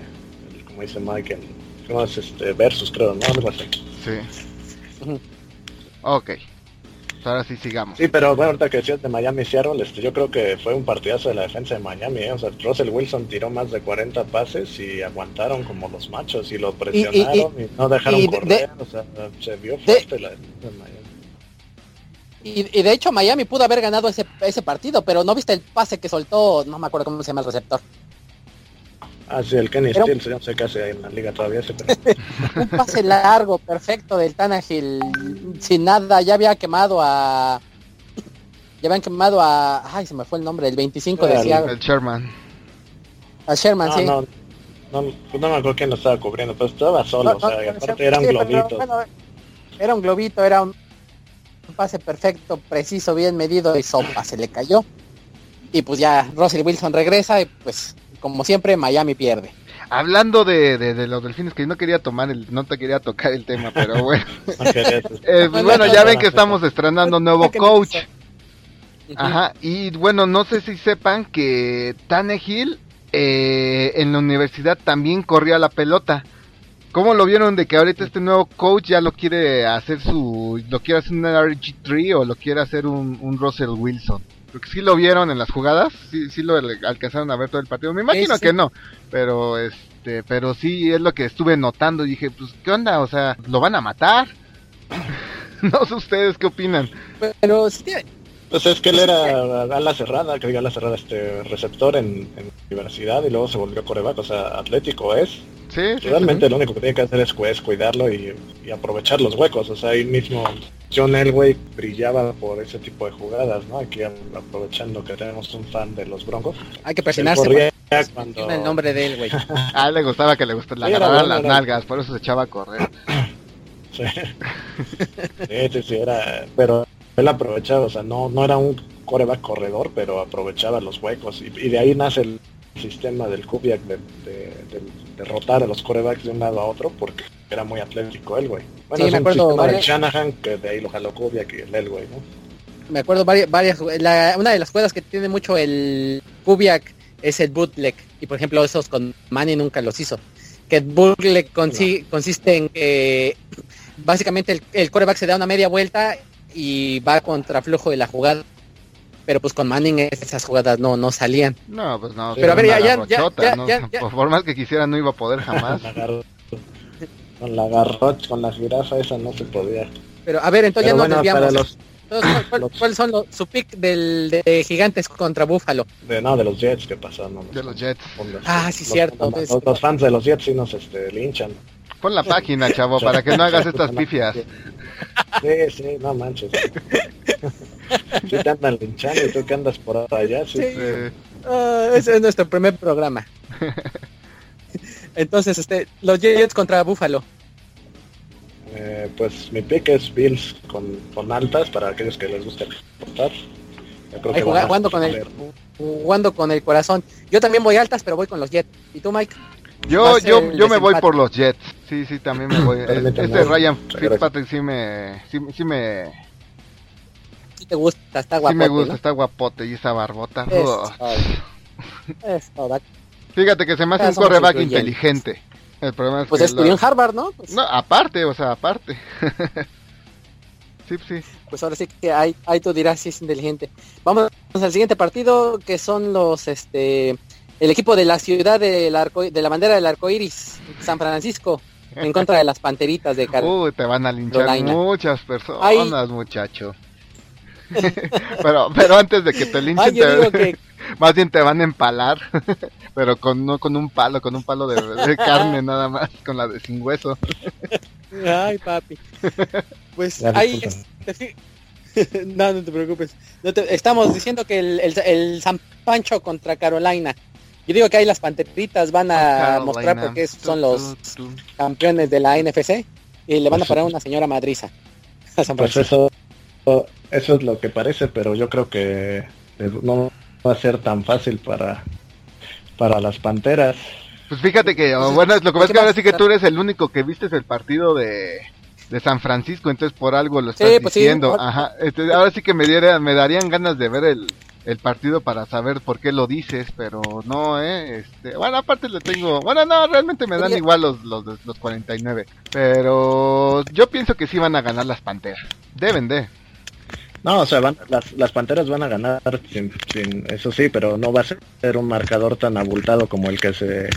como dice Mike, ¿cómo es este? Versus, creo, ¿no? Algo así. Sí. Ok. Pues ahora sí sigamos. Sí, pero bueno, ahorita que decías de Miami Seattle, este, yo creo que fue un partidazo de la defensa de Miami. ¿eh? O sea, Russell Wilson tiró más de 40 pases y aguantaron como los machos y lo presionaron y, no dejaron correr. o sea, se vio fuerte la defensa de Miami. Y, de hecho Miami pudo haber ganado ese, ese partido, pero no viste el pase que soltó, no me acuerdo cómo se llama el receptor. Ah, sí, el Kenny Pero... no sé qué hace en la liga todavía. un pase largo, perfecto del Tanagil, sin nada, ya había quemado a... Ya habían quemado a... Ay, se me fue el nombre, el 25 de Seattle. El Sherman. A Sherman, sí. No, no, no, me acuerdo quién lo estaba cubriendo, pero estaba solo, o sea, aparte era un globito. era un globito, era un pase perfecto, preciso, bien medido y sopa, se le cayó. Y pues ya Russell Wilson regresa y pues como siempre Miami pierde. Hablando de, de, los delfines, que no quería tomar el, no te quería tocar el tema, pero bueno. Eh, bueno, ya ven que estamos estrenando nuevo coach. Ajá, y bueno, no sé si sepan que Tannehill eh, en la universidad también corría la pelota. ¿Cómo lo vieron de que ahorita este nuevo coach ya lo quiere hacer su, lo quiere hacer un RG3 o lo quiere hacer un, un Russell Wilson? Porque sí lo vieron en las jugadas, sí, sí lo alcanzaron a ver todo el partido. Me imagino que no, pero este, pero sí es lo que estuve notando. Dije, pues, ¿qué onda? O sea, ¿lo van a matar? no sé ustedes qué opinan. Pero sí, pues es que él era ala cerrada, que diga ala cerrada, este receptor en, en universidad y luego se volvió coreback, o sea, atlético es. Sí, Realmente lo único que tiene que hacer es, pues, cuidarlo y, aprovechar los huecos, o sea, ahí mismo John Elway brillaba por ese tipo de jugadas, ¿no? Aquí aprovechando que tenemos un fan de los Broncos. Hay que presionarse. Cuando... el nombre de Elway. ah, le gustaba que le gustara, la las nalgas, por eso se echaba a correr. sí. sí, sí, era, pero él aprovechaba, o sea, no, no era un coreback corredor, pero aprovechaba los huecos y, de ahí nace el sistema del Kubiak de, de, derrotar a los corebacks de un lado a otro porque era muy atlético el güey. Bueno, es me acuerdo sistema Shanahan que de ahí lo jaló Kubiak y el el güey, ¿no? Me acuerdo varias, varias una de las jugadas que tiene mucho el Kubiak es el bootleg y por ejemplo esos con Manny nunca los hizo. Que el bootleg consiste en que básicamente el, el coreback se da una media vuelta y va contra flujo de la jugada. pero pues con Manning esas jugadas no no salían. No, pues no. Pero a ver, ya, ya, ya, ya, Por más que quisiera no iba a poder jamás. con la garrocha, con la jirafa esa no se podía. Pero a ver, entonces ya no desviamos. Los... ¿cuáles son los, su pick del, de Gigantes contra Búfalo? De, no, de los Jets, ¿qué pasó? No, de los Jets. ah, sí, cierto. Los, fans de los Jets sí nos este, linchan. Pon la página, chavo, para que no hagas estas pifias. Sí, sí, no manches. Sí te andan linchando y tú que andas por allá. Sí. Ah, ese es nuestro primer programa. Entonces, este, los Jets contra Búfalo. Eh, pues mi pick es Bills con, con, altas para aquellos que les guste apostar. jugando, con el, jugando con el corazón. Yo también voy altas, pero voy con los Jets. ¿Y tú, Mike? Yo, yo, yo me voy por los Jets. Sí, sí, también me voy. este Ryan Fitzpatrick sí me, sí, sí me, sí te gusta, está guapote. Sí me gusta, está guapote y esa barbota. Es, Fíjate que se me hace un correback inteligente. El problema es pues estudió en Harvard, ¿no? Pues... No, aparte, o sea, aparte. sí, sí. Pues ahora sí que hay, hay tú dirás si es inteligente. Vamos al siguiente partido, que son los, este, el equipo de la ciudad del arco, de la bandera del arco iris, San Francisco, en contra de las panteritas de Carolina. Uy, te van a linchar muchas personas, muchacho. pero, pero antes de que te linchen, más bien te van a empalar, pero con no con un palo, con un palo de, carne nada más, con la de sin hueso. Ay, papi. Pues ahí no, no te preocupes. Estamos diciendo que el, el, San Pancho contra Carolina. Yo digo que ahí las panteritas van a mostrar porque son los campeones de la NFC y le van a pues parar una señora madriza a San pues Francisco. Eso es lo que parece, pero yo creo que no va a ser tan fácil para, para las Panteras. Pues fíjate que, pues bueno, lo que pasa es que ahora sí que tú eres el único que viste el partido de, de San Francisco, entonces por algo lo estás pues diciendo. Ajá, este, ahora sí que me, diera, me darían ganas de ver el, el partido para saber por qué lo dices, pero no, eh, este, bueno, aparte le tengo, bueno, no, realmente me dan igual los, los, los 49, pero yo pienso que sí van a ganar las Panteras, deben de. No, o sea, van, las, las Panteras van a ganar, sin, eso sí, pero no va a ser un marcador tan abultado como el que se,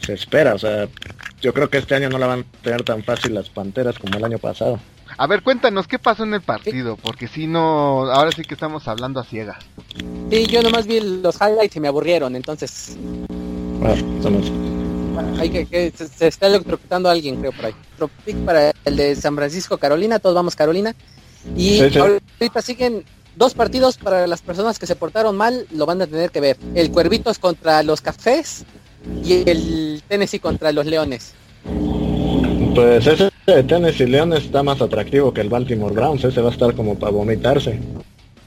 se espera. O sea, yo creo que este año no la van a tener tan fácil las Panteras como el año pasado. A ver, cuéntanos, ¿qué pasó en el partido? Porque si no, ahora sí que estamos hablando a ciegas. Sí, yo nomás vi los highlights y me aburrieron, entonces... Bueno, hay que, se, está electrocutando alguien, creo, por ahí. Tropic para el de San Francisco, Carolina, todos vamos Carolina. Y ahorita siguen dos partidos para las personas que se portaron mal, lo van a tener que ver. El Cuervitos contra los Cafés y el Tennessee contra los Leones. Pues ese de Tennessee Leones está más atractivo que el Baltimore Browns, ese va a estar como para vomitarse.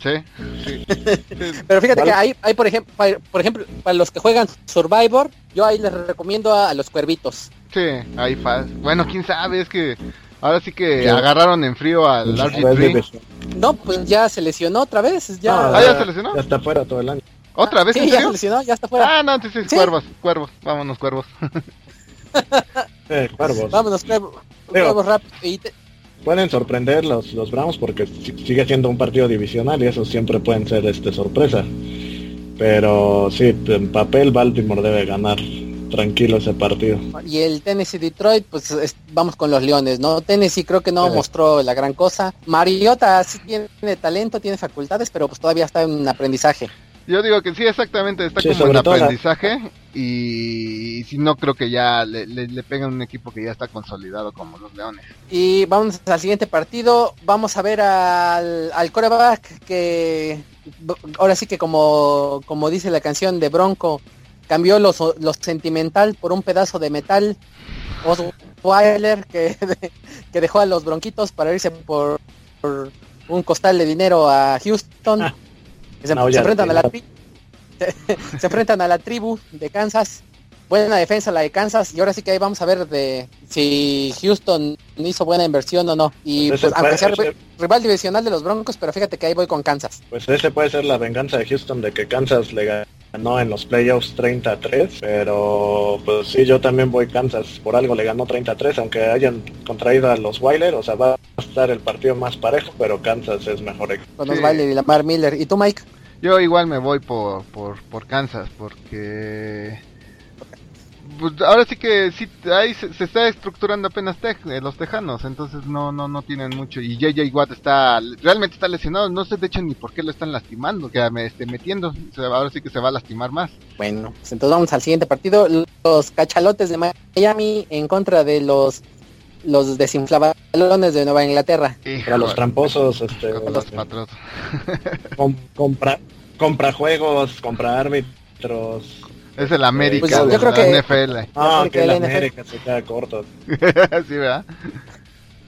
Sí, Pero fíjate que hay, hay por ejemplo, por ejemplo, para los que juegan Survivor, yo ahí les recomiendo a, los Cuervitos. Sí, ahí fácil. Bueno, quién sabe, es que Ahora sí que agarraron en frío al RG3. No, pues ya se lesionó otra vez. Ya, ah, ya se lesionó. Ya está fuera todo el año. ¿Otra vez? Sí, ya se lesionó, ya está fuera. Ah, no, entonces sí, cuervos, cuervos. Vámonos, cuervos. eh. Vámonos. Pueden sorprender los, los Browns porque sigue siendo un partido divisional y eso siempre pueden ser este sorpresa. Pero sí, en papel Baltimore debe ganar tranquilo ese partido. Y el Tennessee Detroit, pues vamos con los Leones, ¿no? Tennessee creo que no mostró la gran cosa. Mariota sí tiene talento, tiene facultades, pero pues todavía está en aprendizaje. Yo digo que sí, exactamente, está como en aprendizaje y, si no creo que ya le, le, pegan un equipo que ya está consolidado como los Leones. Y vamos al siguiente partido, vamos a ver al, al coreback que ahora sí que como, como dice la canción de Bronco, cambió lo, sentimental por un pedazo de metal. Osweiler que, que dejó a los bronquitos para irse por, un costal de dinero a Houston. Se, enfrentan a la, se, enfrentan a la tribu de Kansas. Buena defensa la de Kansas y ahora sí que ahí vamos a ver de si Houston hizo buena inversión o no. Y pues, aunque sea rival divisional de los Broncos, pero fíjate que ahí voy con Kansas. Pues ese puede ser la venganza de Houston de que Kansas le ganó en los playoffs 33, pero pues sí, yo también voy Kansas, por algo le ganó 33, aunque hayan contraído a los Wilder, o sea, va a estar el partido más parejo, pero Kansas es mejor equipo. Pues nos vale Lamar Miller. ¿Y tú, Mike? Yo igual me voy por, por, por Kansas, porque pues ahora sí que sí, ahí se, está estructurando apenas eh, los tejanos, entonces no no no tienen mucho. Y JJ Watt está, realmente está lesionado, no sé de hecho ni por qué lo están lastimando, que me esté metiendo, ahora sí que se va a lastimar más. Bueno, pues entonces vamos al siguiente partido, los cachalotes de Miami en contra de los los desinflabalones de Nueva Inglaterra. Para los tramposos, este, los compra, compra juegos, compra árbitros, es el América, pues yo creo que, NFL. Ah, que el América se queda corto. sí, ¿verdad?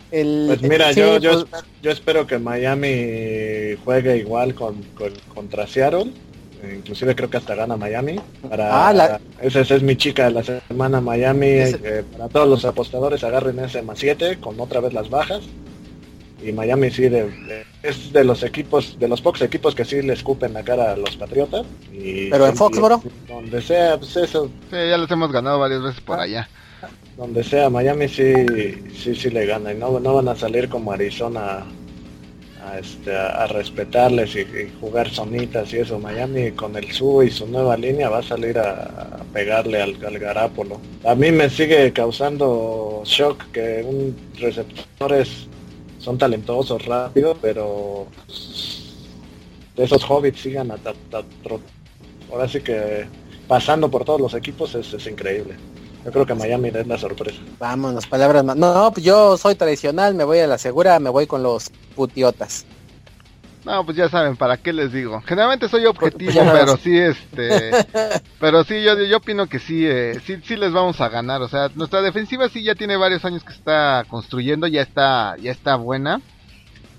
pues mira, yo, yo, pues, yo espero que Miami juegue igual con, contra Seattle. Inclusive creo que hasta gana Miami. Para, ah, esa, es mi chica de la semana Miami. Eh, para todos los apostadores agarren ese más 7 con otra vez las bajas y Miami sí es de los equipos, de los pocos equipos que sí le escupen la cara a los Patriotas. Y Pero en Foxboro. Donde sea, pues eso. Sí, ya los hemos ganado varias veces por allá. Donde sea, Miami sí, sí, sí le gana y no, no van a salir como Arizona a, este, a, respetarles y, jugar sonitas y eso. Miami con el su y su nueva línea va a salir a, pegarle al, al Garápolo. A mí me sigue causando shock que un receptor es son talentosos, rápidos, pero esos hobbits sigan a, ahora sí que pasando por todos los equipos es, es, increíble. Yo creo que Miami es la sorpresa. Vámonos, palabras más. No, pues yo soy tradicional, me voy a la segura, me voy con los putiotas. No, pues ya saben, ¿para qué les digo? Generalmente soy objetivo, pues pero sí, este... pero sí, yo, yo opino que sí, eh, sí, sí les vamos a ganar. O sea, nuestra defensiva sí ya tiene varios años que está construyendo, ya está, ya está buena.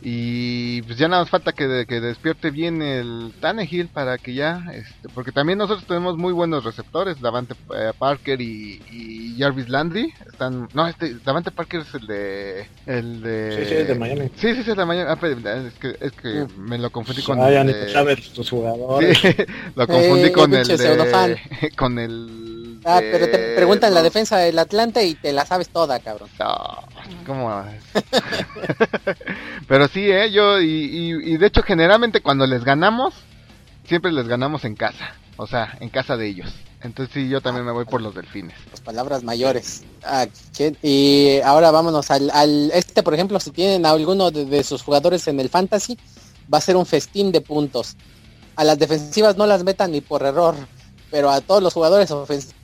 Y pues ya nada más falta que, que despierte bien el Tannehill para que ya, este, porque también nosotros tenemos muy buenos receptores, Davante eh, Parker y, y, Jarvis Landry, están, no, este, Davante Parker es el de, el de, sí, sí, es de Miami. Sí, sí, es de Miami, ah, es que, es que me lo confundí con ah, el de, sabes tus jugadores. Sí, lo confundí eh, con, el de, con el Ah, pero te preguntan la defensa del Atlante y te la sabes toda, cabrón. No, ¿cómo? pero sí, ¿eh? Yo, y, de hecho, generalmente cuando les ganamos, siempre les ganamos en casa. O sea, en casa de ellos. Entonces sí, yo también me voy por los delfines. Las palabras mayores. Ah, y ahora vámonos al, al, Este, por ejemplo, si tienen a alguno de sus jugadores en el fantasy, va a ser un festín de puntos. A las defensivas no las metan ni por error, pero a todos los jugadores ofensivos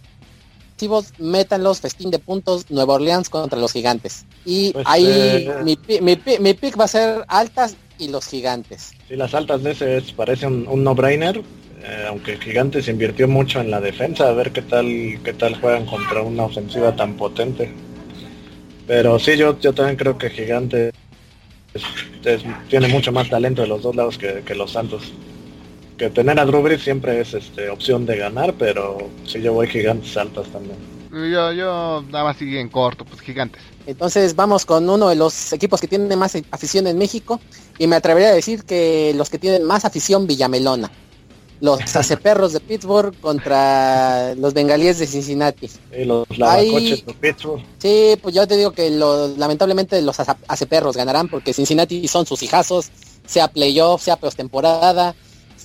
métanlos, festín de puntos, Nueva Orleans contra los gigantes. Y pues, ahí eh, mi, mi, mi, pick va a ser altas y los gigantes. Sí, las altas de ese es, parece un, no-brainer, eh, aunque Gigantes invirtió mucho en la defensa, a ver qué tal, qué tal juegan contra una ofensiva tan potente. Pero sí, yo, yo también creo que Gigantes tiene mucho más talento de los dos lados que, que los Santos que tener a Drew siempre es este, opción de ganar, pero si yo voy gigantes altas también. Yo, yo nada más sigue en corto, pues gigantes. Entonces vamos con uno de los equipos que tienen más afición en México y me atrevería a decir que los que tienen más afición Villamelona. Los perros de Pittsburgh contra los bengalíes de Cincinnati. Y los lavacoches de Pittsburgh. Sí, pues yo te digo que lamentablemente los perros ganarán porque Cincinnati son sus hijazos, sea playoff, sea postemporada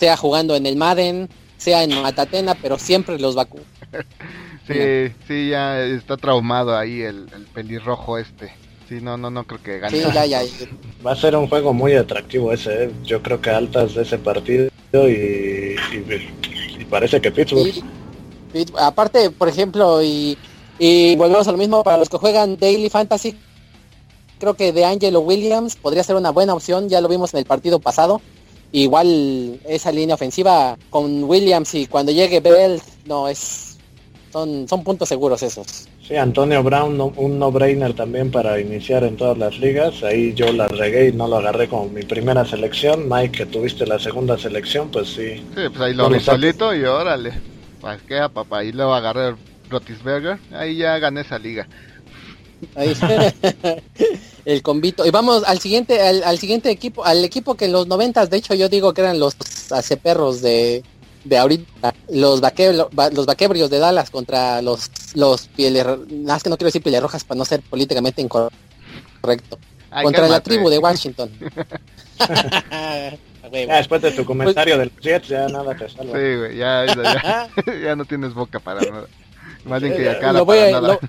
sea jugando en el Madden, sea en Matatena, pero siempre los vacunan. sí, sí, ya está traumado ahí el, pelirrojo este. Sí, no, no, no creo que gane. Sí, ya, ya. Va a ser un juego muy atractivo ese, ¿eh? yo creo que altas de ese partido y, parece que Pittsburgh. aparte, por ejemplo, y, y volvemos a lo mismo para los que juegan Daily Fantasy, creo que de Angelo Williams podría ser una buena opción, ya lo vimos en el partido pasado. Igual esa línea ofensiva con Williams y cuando llegue Bell, no, es son, son puntos seguros esos. Sí, Antonio Brown, un no-brainer también para iniciar en todas las ligas. Ahí yo la regué y no lo agarré como mi primera selección. Mike, que tuviste la segunda selección, pues sí. Sí, pues ahí lo vi solito y órale. Pues qué papá. Y luego agarré Rotisberger. Ahí ya gané esa liga. Ahí. el convito. Y vamos al siguiente, al, siguiente equipo, al equipo que en los noventas, de hecho yo digo que eran los perros de, de ahorita, los los vaquebrios de Dallas contra los los pieles, nada que no quiero decir pieles rojas para no ser políticamente incorrecto. contra la tribu de Washington. después de tu comentario del Jets, ya nada te salva. Sí, güey, ya, ya, ya, no tienes boca para nada. Más bien que acá lo voy, a, lo,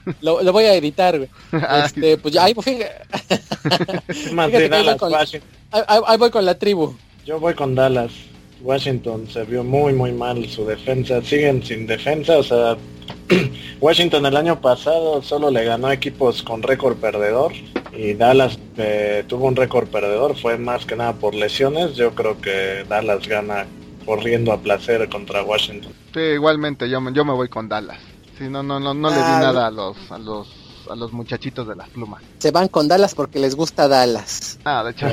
lo, voy a editar, güey. Ah, este, pues ya, ahí, pues, fíjate, ahí, voy con, ahí voy con la tribu. Yo voy con Dallas. Washington se vio muy muy mal su defensa, siguen sin defensa, o sea, Washington el año pasado solo le ganó a equipos con récord perdedor y Dallas eh, tuvo un récord perdedor, fue más que nada por lesiones, yo creo que Dallas gana corriendo a placer contra Washington. Sí, igualmente yo, yo me voy con Dallas. Sí, no no no no le di ah, nada a los a los a los muchachitos de las plumas. Se van con Dallas porque les gusta Dallas. Ah, de hecho.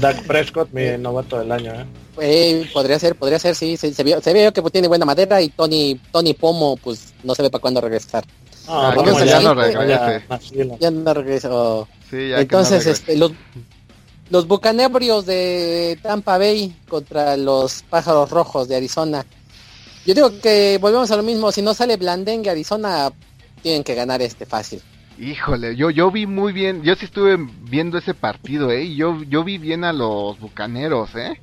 Dak Prescott, mi novato del año, ¿eh? eh podría ser, podría ser, sí, se, vio, se vio que tiene buena madera y Tony Tony Pomo, pues no se ve para cuándo regresar. Ah, ya, no regresa, ya, no regresó. Entonces, este, los, los bucanebrios de Tampa Bay contra los pájaros rojos de Arizona. Yo digo que volvemos a lo mismo, si no sale Blandengue Arizona, tienen que ganar este fácil. Híjole, yo, yo vi muy bien, yo sí estuve viendo ese partido, ¿eh? Y yo, yo vi bien a los bucaneros, ¿eh?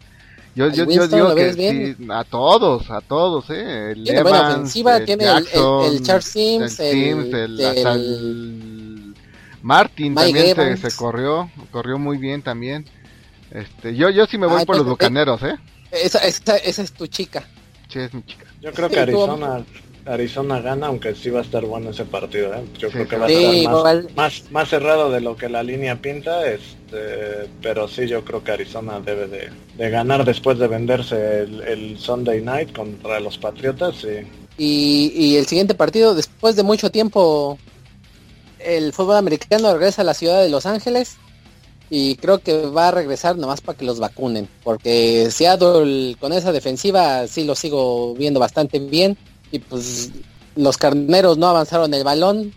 Yo, yo, yo digo que sí, a todos, a todos, ¿eh? El tiene Evans, buena ofensiva, el tiene Jackson, el, el, Charles Sims, el, Sims, el, Martin también se, se, corrió, corrió muy bien también. Este, yo, yo sí me voy ah, por los bucaneros, ¿eh? Esa, esa, esa, es tu chica. Sí, es mi chica. Yo creo que Arizona Arizona gana, aunque sí va a estar bueno ese partido. ¿eh? Yo creo que va a estar más, más, cerrado de lo que la línea pinta, este, pero sí yo creo que Arizona debe de, ganar después de venderse el, Sunday Night contra los Patriotas. Y, y el siguiente partido, después de mucho tiempo, el fútbol americano regresa a la ciudad de Los Ángeles y creo que va a regresar nomás para que los vacunen, porque Seattle con esa defensiva sí lo sigo viendo bastante bien y pues los carneros no avanzaron el balón,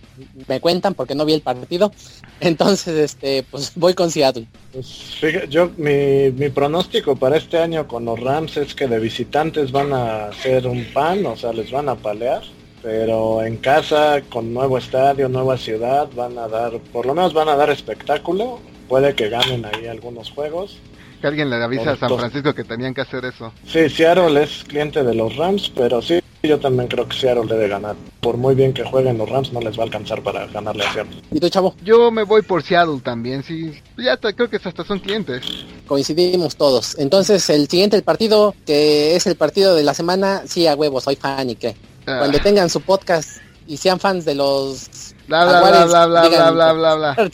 me cuentan porque no vi el partido. Entonces, este, pues voy con Seattle. Pues fíjate, yo mi, mi pronóstico para este año con los Rams es que de visitantes van a hacer un pan, o sea, les van a palear, pero en casa con nuevo estadio, nueva ciudad, van a dar, por lo menos van a dar espectáculo. Puede que ganen ahí algunos juegos. Que alguien le avisa a San Francisco que tenían que hacer eso. Sí, Seattle es cliente de los Rams, pero sí, yo también creo que Seattle debe ganar. Por muy bien que jueguen los Rams, no les va a alcanzar para ganarle a Seattle. ¿Y tú, chavo? Yo me voy por Seattle también, sí. Ya creo que hasta son clientes. Coincidimos todos. Entonces, el siguiente el partido, que es el partido de la semana, sí, a huevo, soy fan y qué. Ah. Cuando tengan su podcast y sean fans de los bla bla bla bla bla bla bla bla bla.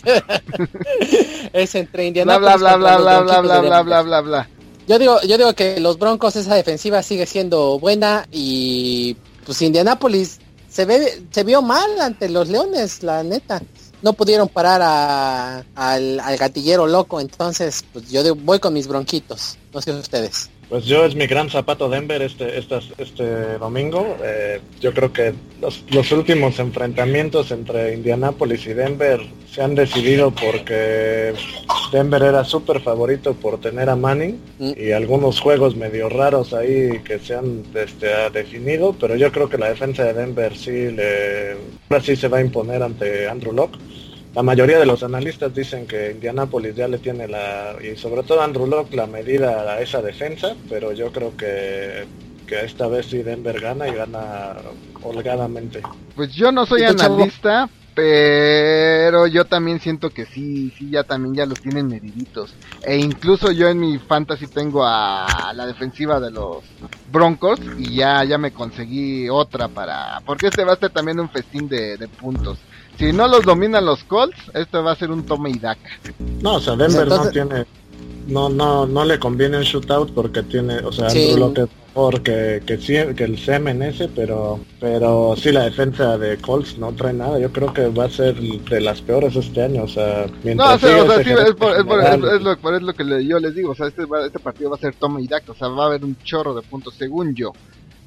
Es entre Indiana bla bla bla bla bla bla bla bla bla bla. Yo digo, yo digo que los Broncos esa defensiva sigue siendo buena y pues Indianapolis se ve, se vio mal ante los Leones, la neta. No pudieron parar a, al, al gatillero loco, entonces pues yo voy con mis bronquitos, no sé ustedes. Pues yo es mi gran zapato Denver este, este, este domingo. Eh, yo creo que los, los, últimos enfrentamientos entre Indianapolis y Denver se han decidido porque Denver era súper favorito por tener a Manning mm. y algunos juegos medio raros ahí que se han este, definido, pero yo creo que la defensa de Denver sí, le, ahora sí se va a imponer ante Andrew Locke la mayoría de los analistas dicen que Indianapolis ya le tiene la, y sobre todo Andrew Locke, la medida a esa defensa, pero yo creo que, que esta vez sí Denver gana y gana holgadamente. Pues yo no soy analista, pero yo también siento que sí, sí, ya también ya los tienen mediditos. E incluso yo en mi fantasy tengo a la defensiva de los Broncos y ya, ya me conseguí otra para... Porque este va a ser también un festín de, de puntos si no los dominan los Colts, esto va a ser un tome y daca. No, o sea, Denver no tiene, no, no, no le conviene un shootout porque tiene, o sea, sí. porque que, que el CMNS, pero, pero sí la defensa de Colts no trae nada. Yo creo que va a ser de las peores este año, o sea, mientras no, o sea, sí, es, por, es, por, es, lo, es lo que yo les digo, o sea, este, este partido va a ser tome y daca, o sea, va a haber un chorro de puntos, según yo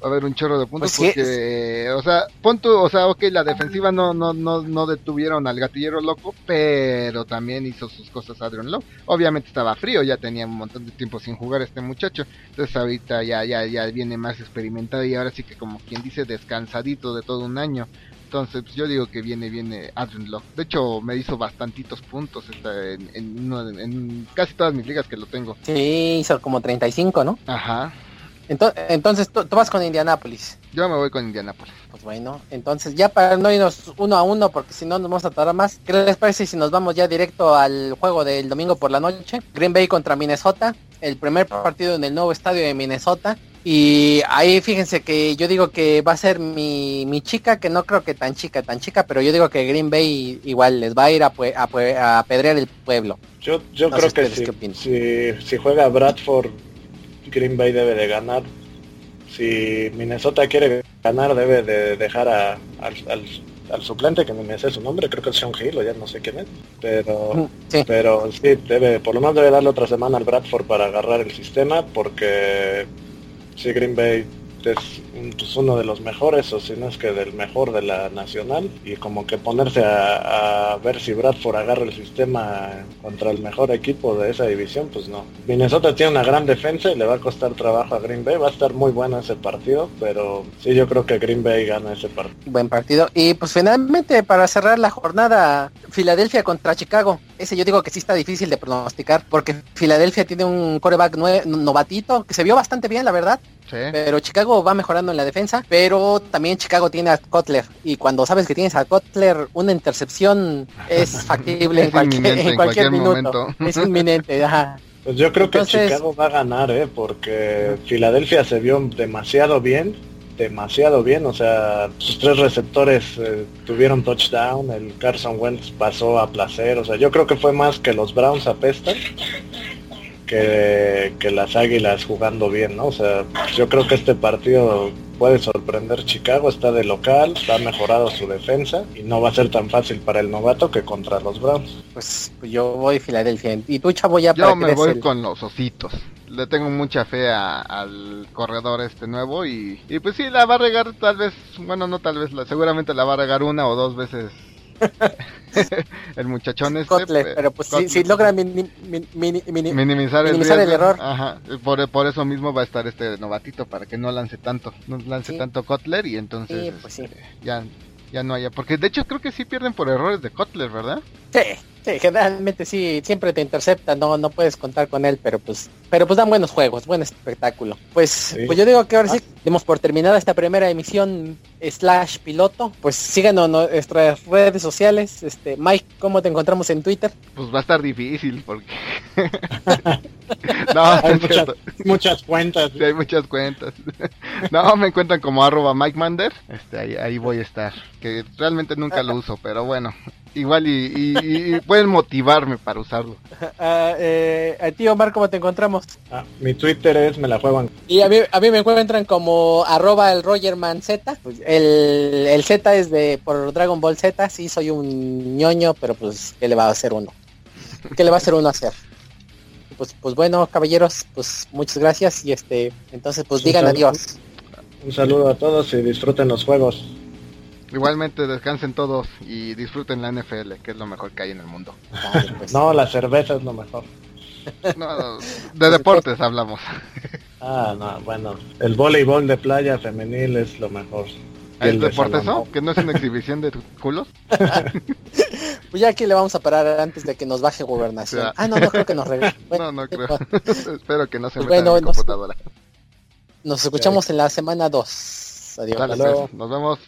va a haber un chorro de puntos pues porque, o sea, punto, o sea, ok, la defensiva no, no, no, no detuvieron al gatillero loco, pero también hizo sus cosas Adrian Lowe. Obviamente estaba frío, ya tenía un montón de tiempo sin jugar este muchacho, entonces ahorita ya, ya, ya viene más experimentado y ahora sí que como quien dice descansadito de todo un año. Entonces, pues, yo digo que viene, viene Adrian Love. De hecho, me hizo bastantitos puntos en, en, casi todas mis ligas que lo tengo. Sí, hizo como 35, ¿no? Ajá. Entonces, tú, vas con Indianapolis. Yo me voy con Indianapolis. Pues bueno, entonces ya para no irnos uno a uno, porque si no nos vamos a tardar más, ¿qué les parece si nos vamos ya directo al juego del domingo por la noche? Green Bay contra Minnesota, el primer partido en el nuevo estadio de Minnesota. Y ahí fíjense que yo digo que va a ser mi, mi chica, que no creo que tan chica, tan chica, pero yo digo que Green Bay igual les va a ir a, a, apedrear el pueblo. Yo, yo creo que si, si juega Bradford Green Bay debe de ganar. Si Minnesota quiere ganar, debe de dejar a, al, suplente, que no me sé su nombre, creo que es Sean Hill o ya no sé quién es. Pero mm, sí. pero sí, debe, por lo menos debe darle otra semana al Bradford para agarrar el sistema, porque si Green Bay es uno de los mejores, o si no es que del mejor de la nacional, y como que ponerse a, ver si Bradford agarra el sistema contra el mejor equipo de esa división, pues no. Minnesota tiene una gran defensa y le va a costar trabajo a Green Bay, va a estar muy bueno ese partido, pero sí yo creo que Green Bay gana ese partido. Buen partido. Y pues finalmente para cerrar la jornada, Filadelfia contra Chicago. Ese yo digo que sí está difícil de pronosticar, porque Filadelfia tiene un coreback novatito que se vio bastante bien, la verdad. Pero Chicago va mejorando en la defensa, pero también Chicago tiene a Kotler. Y cuando sabes que tienes a Kotler, una intercepción es factible en, cualquier, minuto. Es inminente, Pues yo creo que Chicago va a ganar, ¿eh? porque Filadelfia se vio demasiado bien, demasiado bien, o sea, sus tres receptores eh, tuvieron touchdown, el Carson Wentz pasó a placer, o sea, yo creo que fue más que los Browns apestan que, que las Águilas jugando bien, ¿no? O sea, yo creo que este partido puede sorprender Chicago, está de local, ha mejorado su defensa y no va a ser tan fácil para el novato que contra los Browns. Pues, yo voy Filadelfia. ¿Y tú, chavo, ya Yo me voy con los ositos. Le tengo mucha fe al corredor este nuevo y, y pues sí, la va a regar tal vez, bueno, no tal vez, la, seguramente la va a regar una o dos veces el muchachón este, pero pues si, logra minimizar, el, error. por, eso mismo va a estar este novatito para que no lance tanto, no lance tanto Kotler y entonces pues este, ya ya no haya, porque de hecho creo que sí pierden por errores de Kotler, ¿verdad? Sí, Sí, generalmente sí, siempre te intercepta, no, no puedes contar con él, pero pues, pero pues dan buenos juegos, buen espectáculo. Pues, pues yo digo que ahora sí, ah. demos por terminada esta primera emisión slash piloto. Pues síganos en nuestras redes sociales. Este, Mike, ¿cómo te encontramos en Twitter? Pues va a estar difícil porque no, hay muchas, cuentas. Sí, hay muchas cuentas. no, me encuentran como arroba Mike Mander. Este, ahí, ahí voy a estar. Que realmente nunca lo uso, pero bueno, igual y, pueden motivarme para usarlo. Uh, eh, a ti Omar, ¿cómo te encontramos? Ah, mi Twitter es me la juegan. Y a mí, a mí me encuentran como arroba el Rogerman Z. Pues, el, el Z es de por Dragon Ball Z, sí soy un ñoño, pero pues ¿qué le va a hacer uno? ¿Qué le va a hacer uno a hacer? Pues, pues bueno, caballeros, pues muchas gracias y este, entonces pues digan adiós. Un saludo a todos y disfruten los juegos. Igualmente descansen todos y disfruten la NFL, que es lo mejor que hay en el mundo. Pues. no, la cerveza es lo mejor. de deportes hablamos. Ah, no, bueno, el voleibol de playa femenil es lo mejor. ¿Es deporte eso? ¿Que no es una exhibición de culos? pues ya aquí le vamos a parar antes de que nos baje gobernación. Ah, no, no creo que nos regrese. no, no creo. Espero que no se pues meta en computadora. Nos escuchamos en la semana 2. Adiós. Pues, nos vemos.